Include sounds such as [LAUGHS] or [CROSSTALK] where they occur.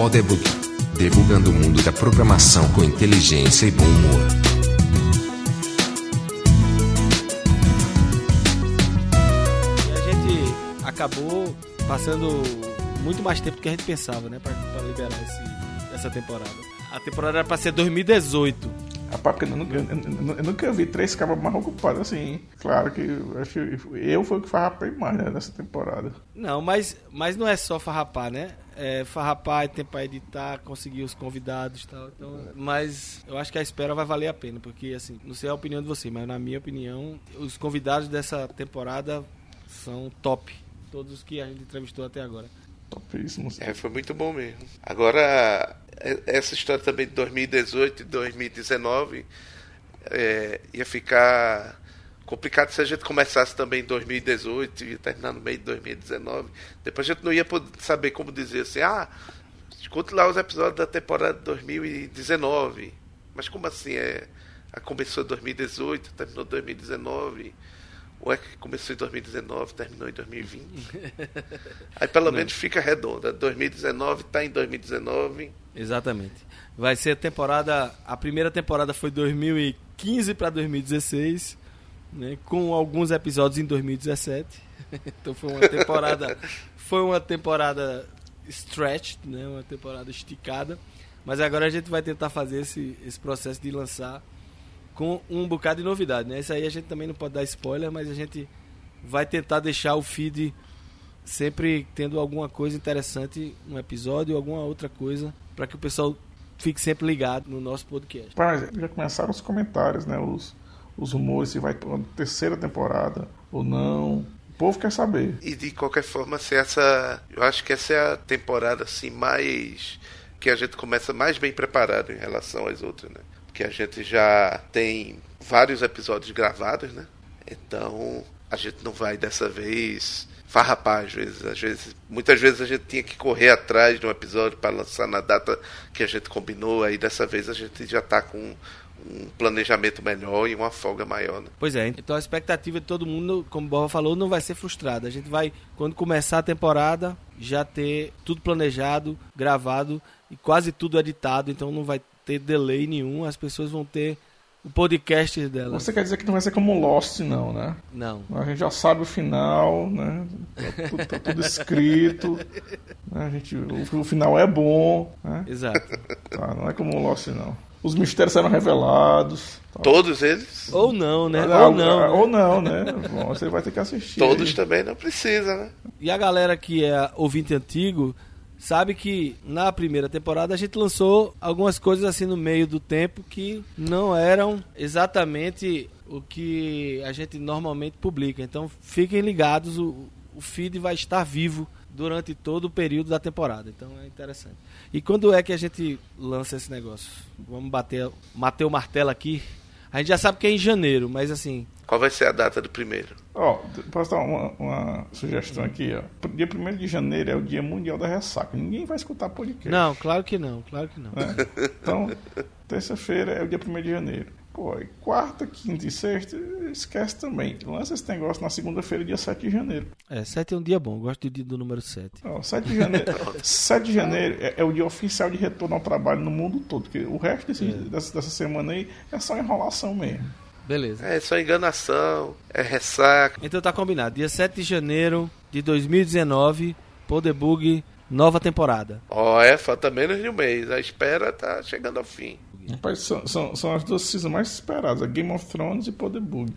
Podebug. Debugando o mundo da programação com inteligência e bom humor. A gente acabou passando muito mais tempo do que a gente pensava, né? Pra liberar esse, essa temporada. A temporada era pra ser 2018. Rapaz, porque eu nunca, eu, eu- nunca vi três cabas mais ocupados assim. Claro que eu acho eu fui o que farrapei mais né, nessa temporada. Não, mas, mas não é só farrapar, né? É farrapar, tem pra editar, conseguir os convidados e tal. Então, mas eu acho que a espera vai valer a pena, porque assim, não sei a opinião de você, mas na minha opinião, os convidados dessa temporada são top. Todos os que a gente entrevistou até agora. Topíssimos. É, foi muito bom mesmo. Agora, é- essa história também de 2018 e 2019 é, ia ficar complicado se a gente começasse também em 2018 e terminar no meio de 2019. Depois a gente não ia saber como dizer assim, ah, escute lá os episódios da temporada de 2019. Mas como assim? É, começou em 2018, terminou em 2019. Ou é que começou em 2019, terminou em 2020? Aí pelo menos fica redonda. 2019 tá em 2019. Exatamente. Vai ser a temporada. A primeira temporada foi 2015 para 2016, né, com alguns episódios em 2017. [LAUGHS] então foi uma temporada. foi uma temporada stretched, né, uma temporada esticada. Mas agora a gente vai tentar fazer esse, esse processo de lançar com um bocado de novidade. Né? Isso aí a gente também não pode dar spoiler, mas a gente vai tentar deixar o feed sempre tendo alguma coisa interessante, um episódio ou alguma outra coisa, para que o pessoal fique sempre ligado no nosso podcast. Rapaz, já começaram os comentários, né? Os, os rumores se vai ter uma terceira temporada ou não. O povo quer saber. E de qualquer forma, se essa. Eu acho que essa é a temporada assim mais. que a gente começa mais bem preparado em relação às outras, né? Porque a gente já tem vários episódios gravados, né? Então a gente não vai dessa vez farrapar às vezes. Às vezes, muitas vezes a gente tinha que correr atrás de um episódio para lançar na data que a gente combinou. Aí dessa vez a gente já tá com um planejamento melhor e uma folga maior, né? Pois é, então a expectativa de todo mundo, como o Borba falou, não vai ser frustrada. A gente vai, quando começar a temporada, já ter tudo planejado, gravado e quase tudo editado, então não vai ter delay nenhum, as pessoas vão ter o podcast delas. Você quer dizer que não vai ser como Lost, não, né? Não. A gente já sabe o final, né? Tá tudo, tá tudo escrito. né? A gente, o, o final é bom, né? Exato. Tá, não é como Lost, não. Os mistérios serão revelados. tá? Todos eles. Ou não, né? Ah, Ou não. Ou não, né? Bom, você vai ter que assistir. Todos aí. também não precisa, né? E a galera que é ouvinte antigo sabe que na primeira temporada a gente lançou algumas coisas assim no meio do tempo que não eram exatamente o que a gente normalmente publica. Então fiquem ligados, o, o feed vai estar vivo durante todo o período da temporada. Então é interessante. E quando é que a gente lança esse negócio? Vamos bater, bater o martelo aqui. A gente já sabe que é em janeiro, mas assim, Qual vai ser a data do primeiro? Ó, posso dar uma, uma sugestão aqui, ó. Dia 1 de janeiro é o Dia Mundial da Ressaca. Ninguém vai escutar podcast. não, claro que não, claro que não. né? Então, terça-feira é o dia 1 de janeiro. Pô, e quarta, quinta e sexta, esquece também. Lança esse negócio na segunda-feira, dia 7 de janeiro. É, 7 é um dia bom, gosto do dia do número 7. Ó, 7 de janeiro, [LAUGHS] 7 de janeiro é, é o dia oficial de retorno ao trabalho no mundo todo. Porque o resto desse- dessa, dessa semana aí é só enrolação mesmo. Beleza. É só enganação, é ressaca. Então tá combinado. Dia 7 de janeiro de 2019, Podebug, nova temporada. Ó, é, falta menos de um mês. A espera tá chegando ao fim. Rapaz, são, são, são as duas seasons mais esperadas, Game of Thrones e Poder Bug.